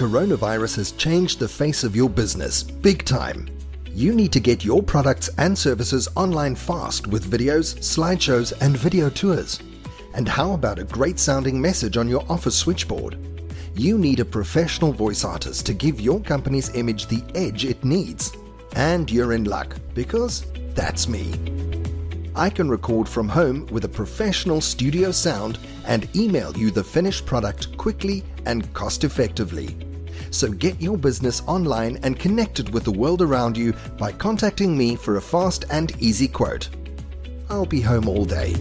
coronavirus has changed the face of your business big time. You need to get your products and services online fast with videos, slideshows, and video tours. And how about a great sounding message on your office switchboard? You need a professional voice artist to give your company's image the edge it needs. And you're in luck because that's me. I can record from home with a professional studio sound and email you the finished product quickly and cost effectively. So get your business online and connected with the world around you by contacting me for a fast and easy quote. I'll be home all day.